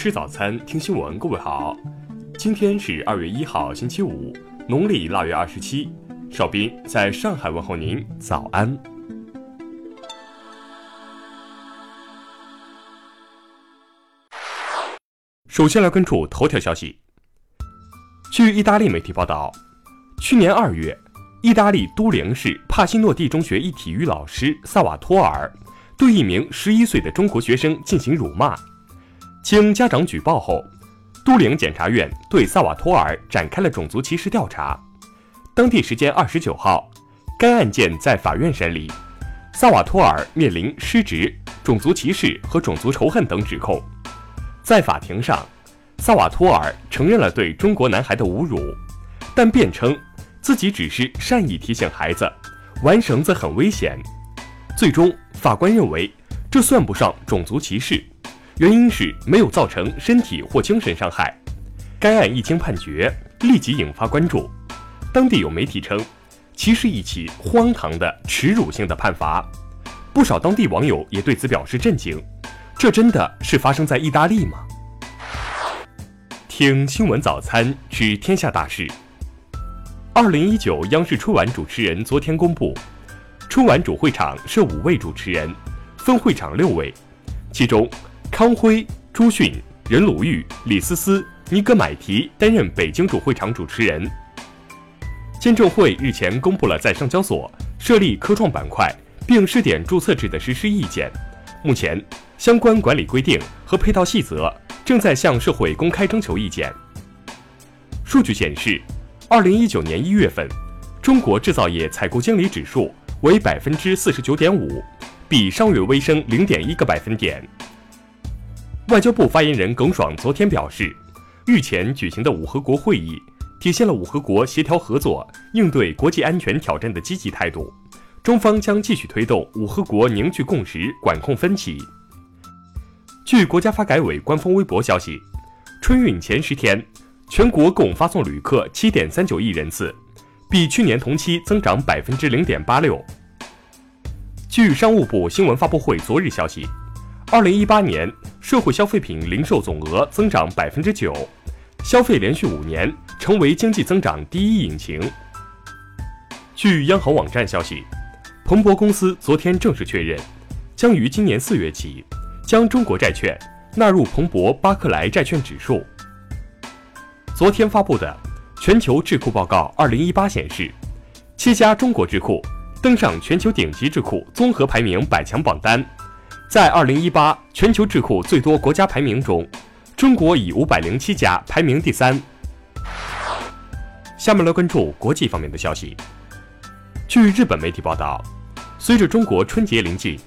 吃早餐，听新闻。各位好，今天是二月一号，星期五，农历腊月二十七。邵斌在上海问候您，早安。首先来关注头条消息。据意大利媒体报道，去年二月，意大利都灵市帕西诺蒂中学一体育老师萨瓦托尔对一名十一岁的中国学生进行辱骂。经家长举报后，都灵检察院对萨瓦托尔展开了种族歧视调查。当地时间二十九号，该案件在法院审理，萨瓦托尔面临失职、种族歧视和种族仇恨等指控。在法庭上，萨瓦托尔承认了对中国男孩的侮辱，但辩称自己只是善意提醒孩子玩绳子很危险。最终，法官认为这算不上种族歧视。原因是没有造成身体或精神伤害。该案一经判决，立即引发关注。当地有媒体称，其是一起荒唐的耻辱性的判罚。不少当地网友也对此表示震惊。这真的是发生在意大利吗？听新闻早餐知天下大事。二零一九央视春晚主持人昨天公布，春晚主会场设五位主持人，分会场六位，其中。康辉、朱迅、任鲁豫、李思思、尼格买提担任北京主会场主持人。监证会日前公布了在上交所设立科创板块并试点注册制的实施意见，目前相关管理规定和配套细则正在向社会公开征求意见。数据显示，二零一九年一月份，中国制造业采购经理指数为百分之四十九点五，比上月微升零点一个百分点。外交部发言人耿爽昨天表示，日前举行的五合国会议体现了五合国协调合作、应对国际安全挑战的积极态度。中方将继续推动五合国凝聚共识、管控分歧。据国家发改委官方微博消息，春运前十天，全国共发送旅客七点三九亿人次，比去年同期增长百分之零点八六。据商务部新闻发布会昨日消息。二零一八年社会消费品零售总额增长百分之九，消费连续五年成为经济增长第一引擎。据央行网站消息，彭博公司昨天正式确认，将于今年四月起将中国债券纳入彭博巴克莱债券指数。昨天发布的全球智库报告二零一八显示，七家中国智库登上全球顶级智库综合排名百强榜单。在二零一八全球智库最多国家排名中，中国以五百零七家排名第三。下面来关注国际方面的消息。据日本媒体报道，随着中国春节临近，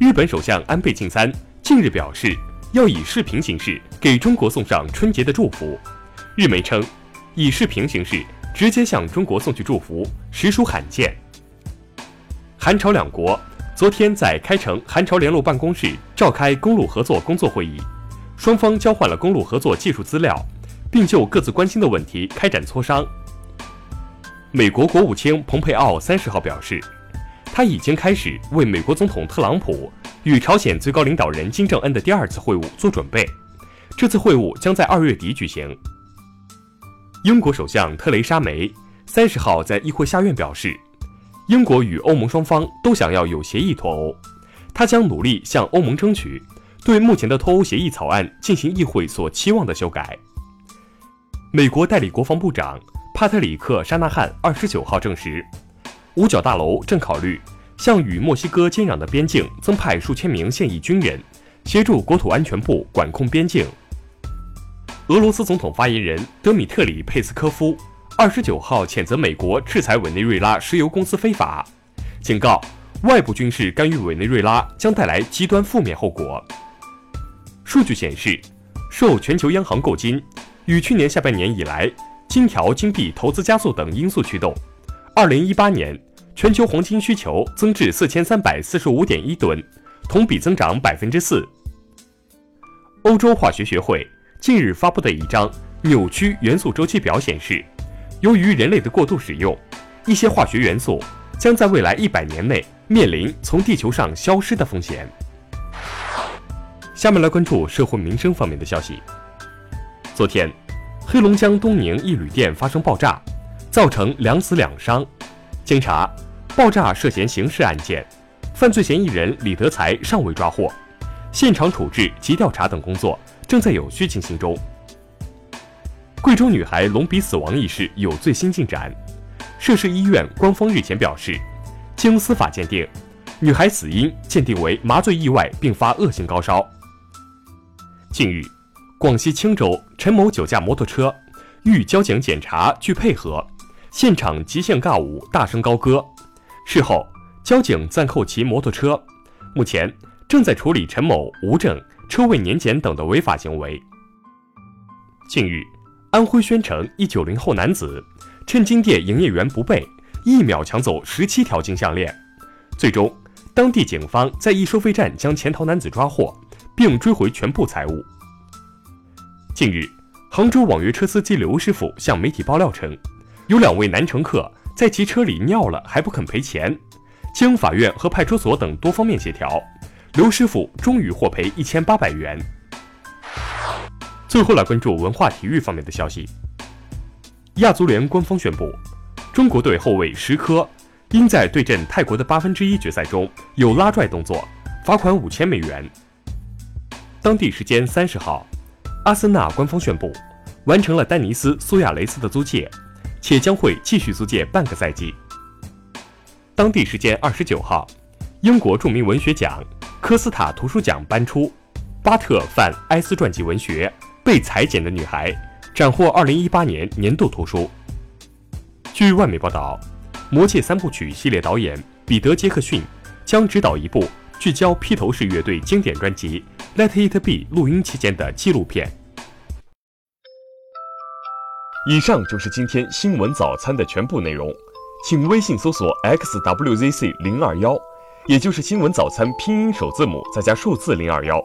日本首相安倍晋三近日表示要以视频形式给中国送上春节的祝福。日媒称，以视频形式直接向中国送去祝福实属罕见。韩朝两国。昨天在开城韩朝联络办公室召开公路合作工作会议，双方交换了公路合作技术资料，并就各自关心的问题开展磋商。美国国务卿蓬佩奥三十号表示，他已经开始为美国总统特朗普与朝鲜最高领导人金正恩的第二次会晤做准备，这次会晤将在二月底举行。英国首相特蕾莎梅三十号在议会下院表示。英国与欧盟双方都想要有协议脱欧，他将努力向欧盟争取对目前的脱欧协议草案进行议会所期望的修改。美国代理国防部长帕特里克·沙纳汉二十九号证实，五角大楼正考虑向与墨西哥接壤的边境增派数千名现役军人，协助国土安全部管控边境。俄罗斯总统发言人德米特里·佩斯科夫。二十九号谴责美国制裁委内瑞拉石油公司非法，警告外部军事干预委内瑞拉将带来极端负面后果。数据显示，受全球央行购金与去年下半年以来金条、金币投资加速等因素驱动，二零一八年全球黄金需求增至四千三百四十五点一吨，同比增长百分之四。欧洲化学学会近日发布的一张扭曲元素周期表显示。由于人类的过度使用，一些化学元素将在未来一百年内面临从地球上消失的风险。下面来关注社会民生方面的消息。昨天，黑龙江东宁一旅店发生爆炸，造成两死两伤。经查，爆炸涉嫌刑事案件，犯罪嫌疑人李德才尚未抓获，现场处置及调查等工作正在有序进行中。贵州女孩隆鼻死亡一事有最新进展，涉事医院官方日前表示，经司法鉴定，女孩死因鉴定为麻醉意外并发恶性高烧。近日，广西钦州陈某酒驾摩托车，遇交警检查拒配合，现场极限尬舞，大声高歌。事后，交警暂扣其摩托车，目前正在处理陈某无证车位年检等的违法行为。近日。安徽宣城一九零后男子趁金店营业员不备，一秒抢走十七条金项链。最终，当地警方在一收费站将潜逃男子抓获，并追回全部财物。近日，杭州网约车司机刘师傅向媒体爆料称，有两位男乘客在其车里尿了还不肯赔钱。经法院和派出所等多方面协调，刘师傅终于获赔一千八百元。最后来关注文化体育方面的消息。亚足联官方宣布，中国队后卫石科因在对阵泰国的八分之一决赛中有拉拽动作，罚款五千美元。当地时间三十号，阿森纳官方宣布完成了丹尼斯·苏亚雷斯的租借，且将会继续租借半个赛季。当地时间二十九号，英国著名文学奖科斯塔图书奖颁出，巴特·范埃斯传记文学。被裁剪的女孩斩获二零一八年年度图书。据外媒报道，《魔戒三部曲》系列导演彼得·杰克逊将执导一部聚焦披头士乐队经典专辑《Let It Be》录音期间的纪录片。以上就是今天新闻早餐的全部内容，请微信搜索 xwzc 零二幺，也就是新闻早餐拼音首字母再加数字零二幺。